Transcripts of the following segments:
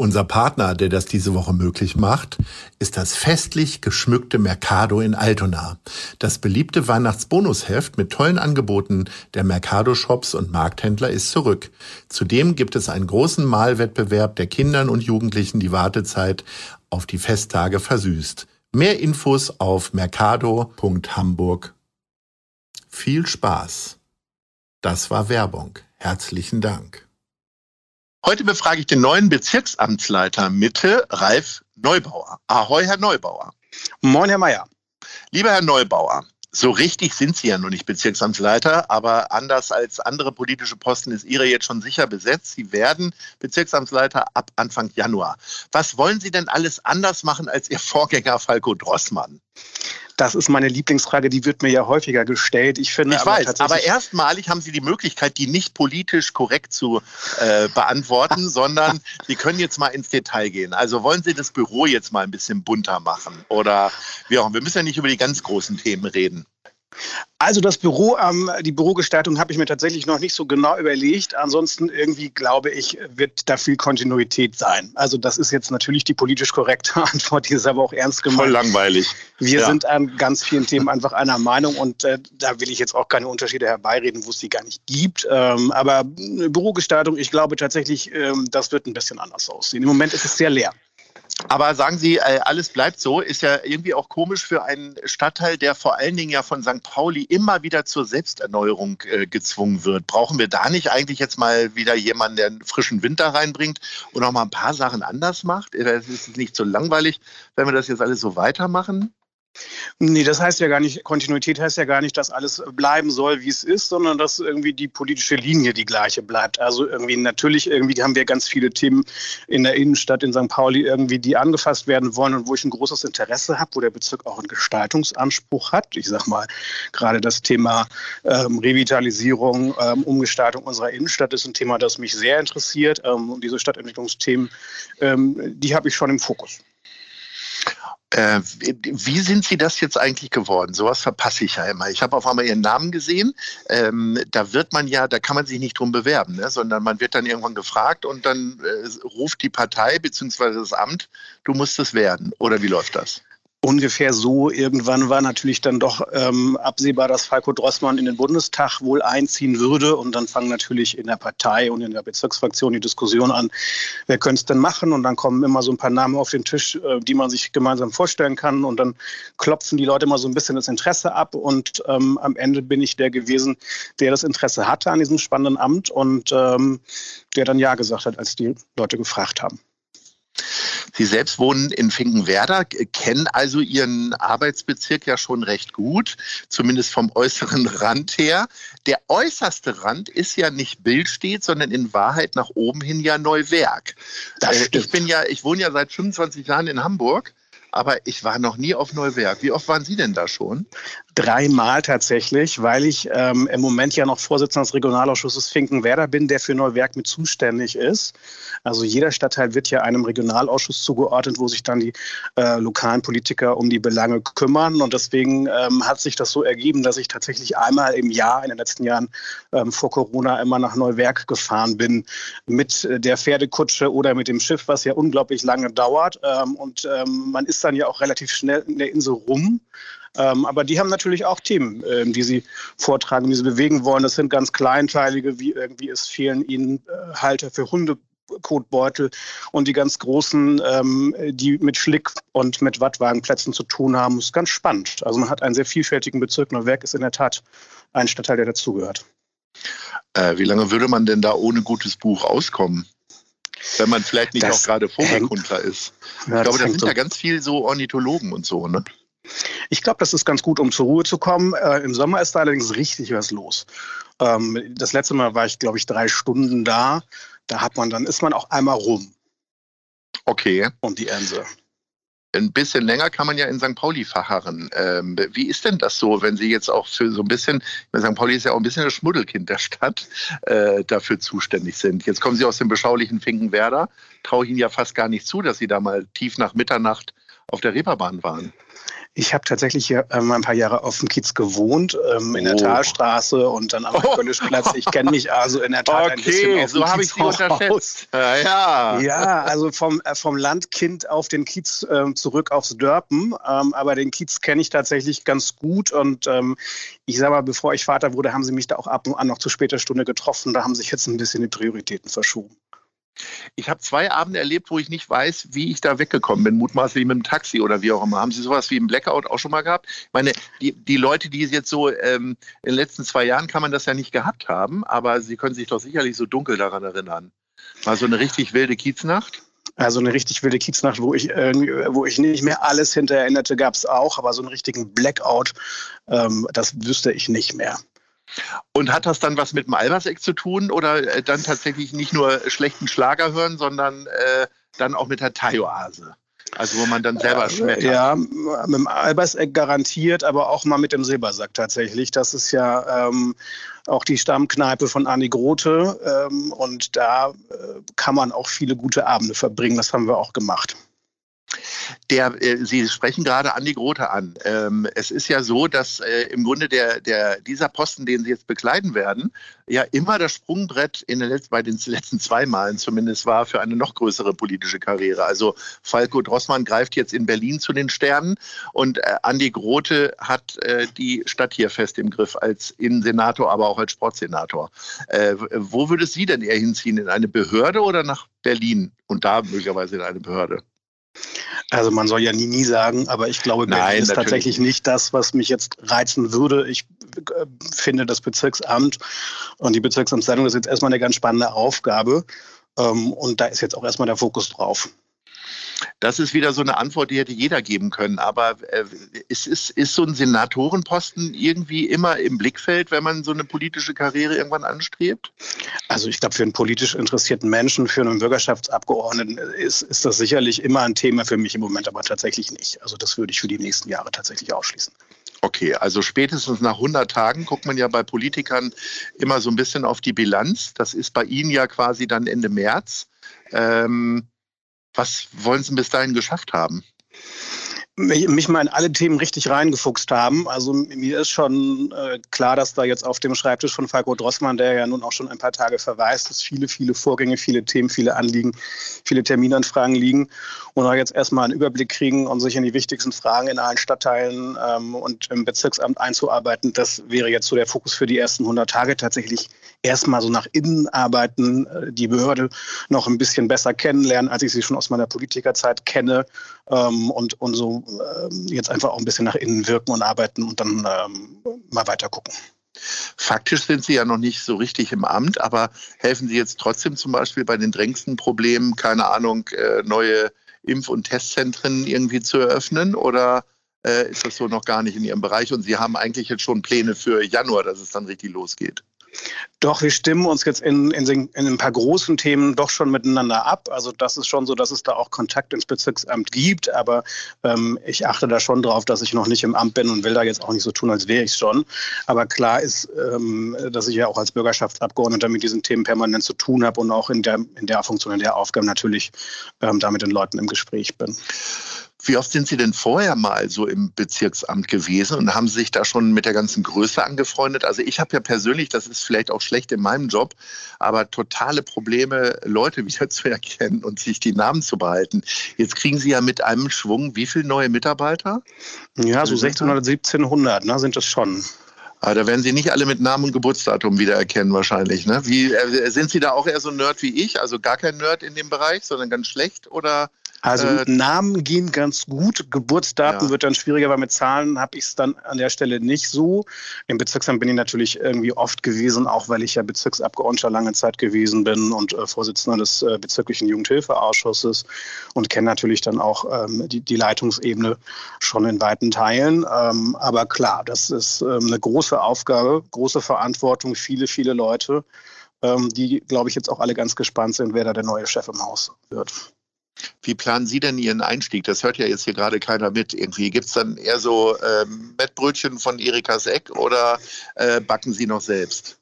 Unser Partner, der das diese Woche möglich macht, ist das festlich geschmückte Mercado in Altona. Das beliebte Weihnachtsbonusheft mit tollen Angeboten der Mercado-Shops und Markthändler ist zurück. Zudem gibt es einen großen Malwettbewerb, der Kindern und Jugendlichen die Wartezeit auf die Festtage versüßt. Mehr Infos auf mercado.hamburg. Viel Spaß. Das war Werbung. Herzlichen Dank. Heute befrage ich den neuen Bezirksamtsleiter Mitte, Ralf Neubauer. Ahoi, Herr Neubauer. Moin, Herr Mayer. Lieber Herr Neubauer, so richtig sind Sie ja noch nicht Bezirksamtsleiter, aber anders als andere politische Posten ist Ihre jetzt schon sicher besetzt. Sie werden Bezirksamtsleiter ab Anfang Januar. Was wollen Sie denn alles anders machen als Ihr Vorgänger Falco Drossmann? Das ist meine Lieblingsfrage, die wird mir ja häufiger gestellt. Ich finde, ich aber weiß, aber erstmalig haben Sie die Möglichkeit, die nicht politisch korrekt zu äh, beantworten, sondern Sie können jetzt mal ins Detail gehen. Also wollen Sie das Büro jetzt mal ein bisschen bunter machen oder wie auch? Wir müssen ja nicht über die ganz großen Themen reden. Also das Büro, ähm, die Bürogestaltung habe ich mir tatsächlich noch nicht so genau überlegt. Ansonsten irgendwie glaube ich, wird da viel Kontinuität sein. Also das ist jetzt natürlich die politisch korrekte Antwort, die ist aber auch ernst gemeint. Voll langweilig. Wir ja. sind an ganz vielen Themen einfach einer Meinung und äh, da will ich jetzt auch keine Unterschiede herbeireden, wo es die gar nicht gibt. Ähm, aber Bürogestaltung, ich glaube tatsächlich, ähm, das wird ein bisschen anders aussehen. Im Moment ist es sehr leer. Aber sagen Sie, äh, alles bleibt so, ist ja irgendwie auch komisch für einen Stadtteil, der vor allen Dingen ja von St. Pauli immer wieder zur Selbsterneuerung äh, gezwungen wird. Brauchen wir da nicht eigentlich jetzt mal wieder jemanden, der einen frischen Winter reinbringt und auch mal ein paar Sachen anders macht? Ist es nicht so langweilig, wenn wir das jetzt alles so weitermachen? Nee, das heißt ja gar nicht, Kontinuität heißt ja gar nicht, dass alles bleiben soll, wie es ist, sondern dass irgendwie die politische Linie die gleiche bleibt. Also irgendwie natürlich, irgendwie haben wir ganz viele Themen in der Innenstadt in St. Pauli irgendwie, die angefasst werden wollen und wo ich ein großes Interesse habe, wo der Bezirk auch einen Gestaltungsanspruch hat. Ich sag mal, gerade das Thema ähm, Revitalisierung, ähm, Umgestaltung unserer Innenstadt ist ein Thema, das mich sehr interessiert. Ähm, und diese Stadtentwicklungsthemen, ähm, die habe ich schon im Fokus. Äh, wie sind Sie das jetzt eigentlich geworden? Sowas verpasse ich ja immer. Ich habe auf einmal Ihren Namen gesehen. Ähm, da wird man ja, da kann man sich nicht drum bewerben, ne? sondern man wird dann irgendwann gefragt und dann äh, ruft die Partei bzw. das Amt, du musst es werden. Oder wie läuft das? Ungefähr so irgendwann war natürlich dann doch ähm, absehbar, dass Falco Drossmann in den Bundestag wohl einziehen würde. Und dann fangen natürlich in der Partei und in der Bezirksfraktion die Diskussion an, wer könnte es denn machen? Und dann kommen immer so ein paar Namen auf den Tisch, äh, die man sich gemeinsam vorstellen kann. Und dann klopfen die Leute immer so ein bisschen das Interesse ab. Und ähm, am Ende bin ich der gewesen, der das Interesse hatte an diesem spannenden Amt und ähm, der dann Ja gesagt hat, als die Leute gefragt haben. Sie selbst wohnen in Finkenwerder, kennen also Ihren Arbeitsbezirk ja schon recht gut, zumindest vom äußeren Rand her. Der äußerste Rand ist ja nicht Billstedt, sondern in Wahrheit nach oben hin ja Neuwerk. Äh, ich bin ja, ich wohne ja seit 25 Jahren in Hamburg aber ich war noch nie auf Neuwerk. Wie oft waren Sie denn da schon? Dreimal tatsächlich, weil ich ähm, im Moment ja noch Vorsitzender des Regionalausschusses Finkenwerder bin, der für Neuwerk mit zuständig ist. Also jeder Stadtteil wird ja einem Regionalausschuss zugeordnet, wo sich dann die äh, lokalen Politiker um die Belange kümmern. Und deswegen ähm, hat sich das so ergeben, dass ich tatsächlich einmal im Jahr in den letzten Jahren ähm, vor Corona immer nach Neuwerk gefahren bin mit der Pferdekutsche oder mit dem Schiff, was ja unglaublich lange dauert. Ähm, und ähm, man ist dann ja auch relativ schnell in der Insel rum. Ähm, aber die haben natürlich auch Themen, ähm, die sie vortragen, die sie bewegen wollen. Das sind ganz kleinteilige, wie irgendwie es fehlen ihnen äh, Halter für Hunde Kotbeutel und die ganz großen, ähm, die mit Schlick und mit Wattwagenplätzen zu tun haben, das ist ganz spannend. Also man hat einen sehr vielfältigen Bezirk. Neuwerk ist in der Tat ein Stadtteil, der dazugehört. Äh, wie lange würde man denn da ohne gutes Buch auskommen? Wenn man vielleicht nicht das auch gerade Vogelkundler ist. Ja, ich glaube, da sind ja ganz viel so Ornithologen und so, ne? Ich glaube, das ist ganz gut, um zur Ruhe zu kommen. Äh, Im Sommer ist da allerdings richtig was los. Ähm, das letzte Mal war ich, glaube ich, drei Stunden da. Da hat man, dann ist man auch einmal rum. Okay. Um die Ense ein bisschen länger kann man ja in St. Pauli verharren. Ähm, wie ist denn das so, wenn Sie jetzt auch für so ein bisschen, St. Pauli ist ja auch ein bisschen das Schmuddelkind der Stadt, äh, dafür zuständig sind? Jetzt kommen Sie aus dem beschaulichen Finkenwerder. Traue ich Ihnen ja fast gar nicht zu, dass Sie da mal tief nach Mitternacht auf der Reeperbahn waren. Ich habe tatsächlich hier ähm, ein paar Jahre auf dem Kiez gewohnt, ähm, in der oh. Talstraße und dann am oh. Ich kenne mich also in der Tat okay, ein bisschen auf so habe ich Sie unterschätzt. Ja, ja. also vom, äh, vom Landkind auf den Kiez äh, zurück aufs Dörpen. Ähm, aber den Kiez kenne ich tatsächlich ganz gut und ähm, ich sage mal, bevor ich Vater wurde, haben sie mich da auch ab und an noch zu später Stunde getroffen. Da haben sich jetzt ein bisschen die Prioritäten verschoben. Ich habe zwei Abende erlebt, wo ich nicht weiß, wie ich da weggekommen bin, mutmaßlich mit dem Taxi oder wie auch immer. Haben Sie sowas wie im Blackout auch schon mal gehabt? Ich meine, die, die Leute, die es jetzt so ähm, in den letzten zwei Jahren kann man das ja nicht gehabt haben, aber Sie können sich doch sicherlich so dunkel daran erinnern. War so eine richtig wilde Kieznacht? Also eine richtig wilde Kieznacht, wo ich, wo ich nicht mehr alles hinterher erinnerte, gab es auch, aber so einen richtigen Blackout, ähm, das wüsste ich nicht mehr. Und hat das dann was mit dem Alberseck zu tun oder äh, dann tatsächlich nicht nur schlechten Schlager hören, sondern äh, dann auch mit der Thai-Oase? Also wo man dann selber schmettert. Ja, mit dem Alberseck garantiert, aber auch mal mit dem Silbersack tatsächlich. Das ist ja ähm, auch die Stammkneipe von Anni Grote ähm, und da äh, kann man auch viele gute Abende verbringen. Das haben wir auch gemacht. Der, äh, Sie sprechen gerade Andi Grote an. Ähm, es ist ja so, dass äh, im Grunde der, der, dieser Posten, den Sie jetzt bekleiden werden, ja immer das Sprungbrett in den letzten, bei den letzten zwei Malen zumindest war für eine noch größere politische Karriere. Also Falco Drossmann greift jetzt in Berlin zu den Sternen und äh, Andi Grote hat äh, die Stadt hier fest im Griff als Innensenator, aber auch als Sportsenator. Äh, wo würde Sie denn eher hinziehen? In eine Behörde oder nach Berlin? Und da möglicherweise in eine Behörde? Also man soll ja nie, nie sagen, aber ich glaube, Berlin Nein, ist tatsächlich nicht das, was mich jetzt reizen würde. Ich äh, finde das Bezirksamt und die Bezirksamtsleitung ist jetzt erstmal eine ganz spannende Aufgabe. Ähm, und da ist jetzt auch erstmal der Fokus drauf. Das ist wieder so eine Antwort, die hätte jeder geben können. Aber äh, ist, ist, ist so ein Senatorenposten irgendwie immer im Blickfeld, wenn man so eine politische Karriere irgendwann anstrebt? Also ich glaube, für einen politisch interessierten Menschen, für einen Bürgerschaftsabgeordneten ist, ist das sicherlich immer ein Thema für mich im Moment, aber tatsächlich nicht. Also das würde ich für die nächsten Jahre tatsächlich ausschließen. Okay, also spätestens nach 100 Tagen guckt man ja bei Politikern immer so ein bisschen auf die Bilanz. Das ist bei Ihnen ja quasi dann Ende März. Ähm, was wollen Sie bis dahin geschafft haben? Mich mal in alle Themen richtig reingefuchst haben. Also mir ist schon äh, klar, dass da jetzt auf dem Schreibtisch von Falco Drossmann, der ja nun auch schon ein paar Tage verweist, dass viele, viele Vorgänge, viele Themen, viele Anliegen, viele Terminanfragen liegen und auch jetzt erstmal einen Überblick kriegen und sich in die wichtigsten Fragen in allen Stadtteilen ähm, und im Bezirksamt einzuarbeiten. Das wäre jetzt so der Fokus für die ersten 100 Tage tatsächlich erstmal so nach innen arbeiten, äh, die Behörde noch ein bisschen besser kennenlernen, als ich sie schon aus meiner Politikerzeit kenne ähm, und, und so jetzt einfach auch ein bisschen nach innen wirken und arbeiten und dann ähm, mal weiter gucken. Faktisch sind Sie ja noch nicht so richtig im Amt, aber helfen Sie jetzt trotzdem zum Beispiel bei den drängsten Problemen, keine Ahnung, äh, neue Impf- und Testzentren irgendwie zu eröffnen oder äh, ist das so noch gar nicht in Ihrem Bereich und Sie haben eigentlich jetzt schon Pläne für Januar, dass es dann richtig losgeht? Doch, wir stimmen uns jetzt in, in, in, ein paar großen Themen doch schon miteinander ab. Also das ist schon so, dass es da auch Kontakt ins Bezirksamt gibt. Aber ähm, ich achte da schon drauf, dass ich noch nicht im Amt bin und will da jetzt auch nicht so tun, als wäre ich schon. Aber klar ist, ähm, dass ich ja auch als Bürgerschaftsabgeordneter mit diesen Themen permanent zu tun habe und auch in der, in der Funktion, in der Aufgabe natürlich ähm, da mit den Leuten im Gespräch bin. Wie oft sind Sie denn vorher mal so im Bezirksamt gewesen und haben Sie sich da schon mit der ganzen Größe angefreundet? Also ich habe ja persönlich, das ist vielleicht auch schlecht in meinem Job, aber totale Probleme, Leute wieder zu erkennen und sich die Namen zu behalten. Jetzt kriegen Sie ja mit einem Schwung wie viele neue Mitarbeiter? Ja, so 1600, 1700 ne, sind das schon. Aber ah, da werden Sie nicht alle mit Namen und Geburtsdatum wiedererkennen wahrscheinlich. Ne? Wie, äh, sind Sie da auch eher so ein Nerd wie ich? Also gar kein Nerd in dem Bereich, sondern ganz schlecht? Oder Also äh, Namen gehen ganz gut, Geburtsdaten ja. wird dann schwieriger, weil mit Zahlen habe ich es dann an der Stelle nicht so. Im Bezirksamt bin ich natürlich irgendwie oft gewesen, auch weil ich ja Bezirksabgeordneter lange Zeit gewesen bin und äh, Vorsitzender des äh, bezirklichen Jugendhilfeausschusses und kenne natürlich dann auch ähm, die, die, Leitungsebene schon in weiten Teilen. Ähm, aber klar, das ist ähm, eine große Aufgabe, große Verantwortung, viele, viele Leute, ähm, die, glaube ich, jetzt auch alle ganz gespannt sind, wer da der neue Chef im Haus wird. Wie planen Sie denn Ihren Einstieg? Das hört ja jetzt hier gerade keiner mit. Irgendwie gibt es dann eher so ähm, Mettbrötchen von Erika Seck oder äh, backen Sie noch selbst?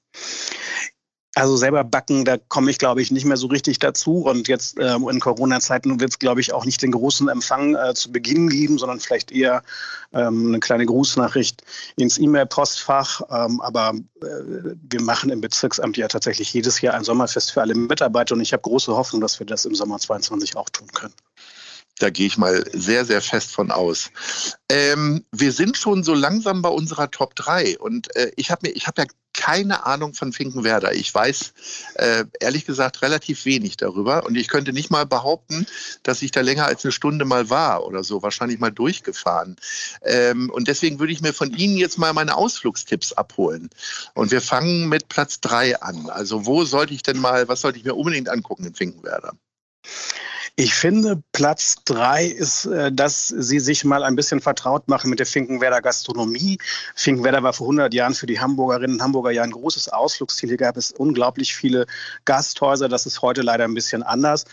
Also selber backen, da komme ich, glaube ich, nicht mehr so richtig dazu. Und jetzt ähm, in Corona-Zeiten wird es, glaube ich, auch nicht den großen Empfang äh, zu Beginn geben, sondern vielleicht eher ähm, eine kleine Grußnachricht ins E-Mail-Postfach. Ähm, aber äh, wir machen im Bezirksamt ja tatsächlich jedes Jahr ein Sommerfest für alle Mitarbeiter und ich habe große Hoffnung, dass wir das im Sommer 22 auch tun können. Da gehe ich mal sehr, sehr fest von aus. Ähm, wir sind schon so langsam bei unserer Top 3 und äh, ich habe hab ja keine Ahnung von Finkenwerder. Ich weiß äh, ehrlich gesagt relativ wenig darüber und ich könnte nicht mal behaupten, dass ich da länger als eine Stunde mal war oder so, wahrscheinlich mal durchgefahren. Ähm, und deswegen würde ich mir von Ihnen jetzt mal meine Ausflugstipps abholen. Und wir fangen mit Platz 3 an. Also wo sollte ich denn mal, was sollte ich mir unbedingt angucken in Finkenwerder? Ich finde, Platz drei ist, äh, dass Sie sich mal ein bisschen vertraut machen mit der Finkenwerder Gastronomie. Finkenwerder war vor 100 Jahren für die Hamburgerinnen und Hamburger ja ein großes Ausflugsziel. Hier gab es unglaublich viele Gasthäuser. Das ist heute leider ein bisschen anders.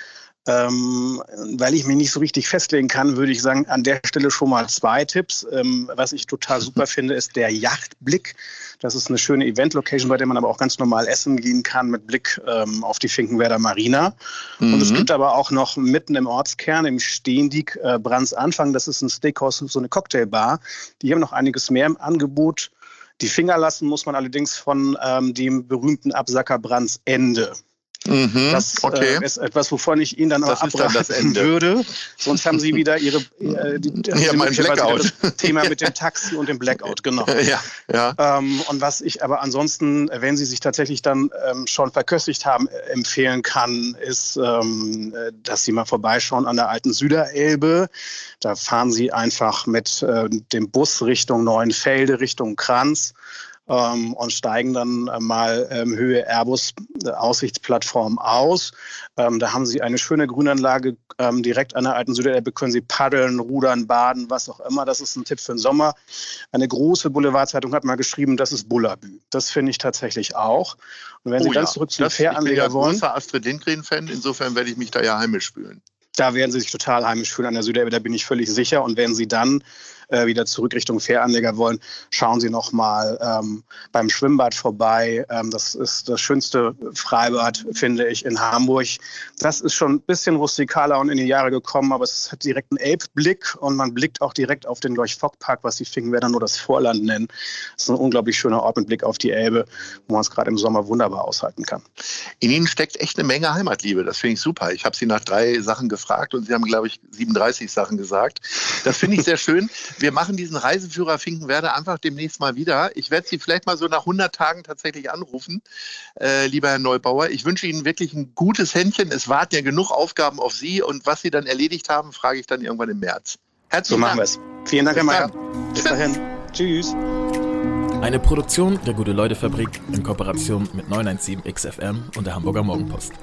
Ähm, weil ich mich nicht so richtig festlegen kann, würde ich sagen, an der Stelle schon mal zwei Tipps. Ähm, was ich total super finde, ist der Yachtblick. Das ist eine schöne Event-Location, bei der man aber auch ganz normal essen gehen kann mit Blick ähm, auf die Finkenwerder Marina. Mhm. Und es mhm. gibt aber auch noch mitten im Ortskern, im Steendiek, äh, Brands Anfang, das ist ein Steakhouse, so eine Cocktailbar. Die haben noch einiges mehr im Angebot. Die Finger lassen muss man allerdings von ähm, dem berühmten Absacker Brands Ende. Mhm, das äh, okay. äh, ist etwas, wovon ich Ihnen dann auch das abraten würde. Sonst haben Sie wieder Ihre äh, die, ja, mein Blackout. Thema mit dem Taxi und dem Blackout, genau. Ja, ja. Ähm, und was ich aber ansonsten, wenn Sie sich tatsächlich dann ähm, schon verköstigt haben, äh, empfehlen kann, ist, ähm, äh, dass Sie mal vorbeischauen an der alten Süderelbe. Da fahren Sie einfach mit äh, dem Bus Richtung Neuenfelde, Richtung Kranz ähm, und steigen dann äh, mal ähm, Höhe Airbus äh, Aussichtsplattform aus. Ähm, da haben sie eine schöne Grünanlage ähm, direkt an der alten Süderelbe, können sie paddeln, rudern, baden, was auch immer. Das ist ein Tipp für den Sommer. Eine große Boulevardzeitung hat mal geschrieben, das ist Bullabü. Das finde ich tatsächlich auch. Und wenn oh, Sie ganz ja. zurück zum Fähranleger wollen. Ich bin ja großer Astrid Lindgren-Fan, insofern werde ich mich da ja heimisch fühlen. Da werden Sie sich total heimisch fühlen an der Süderelbe, da bin ich völlig sicher. Und wenn Sie dann äh, wieder zurück Richtung Fähranleger wollen, schauen Sie noch mal ähm, beim Schwimmbad vorbei. Ähm, das ist das schönste Freibad, finde ich, in Hamburg. Das ist schon ein bisschen rustikaler und in die Jahre gekommen, aber es hat direkt einen Elbblick und man blickt auch direkt auf den Leuch-Fock-Park, was die Finkenwerder nur das Vorland nennen. Das ist ein unglaublich schöner Ort mit Blick auf die Elbe, wo man es gerade im Sommer wunderbar aushalten kann. In Ihnen steckt echt eine Menge Heimatliebe. Das finde ich super. Ich habe Sie nach drei Sachen gefragt und Sie haben, glaube ich, 37 Sachen gesagt. Das finde ich sehr schön wir machen diesen Reiseführer Finkenwerder einfach demnächst mal wieder. Ich werde Sie vielleicht mal so nach 100 Tagen tatsächlich anrufen, äh, lieber Herr Neubauer. Ich wünsche Ihnen wirklich ein gutes Händchen. Es warten ja genug Aufgaben auf Sie und was Sie dann erledigt haben, frage ich dann irgendwann im März. Herzlichen so machen wir es. Vielen Dank, Herr Mayer. Bis dahin. Tschüss. Eine Produktion der Gute-Leute-Fabrik in Kooperation mit 917XFM und der Hamburger Morgenpost.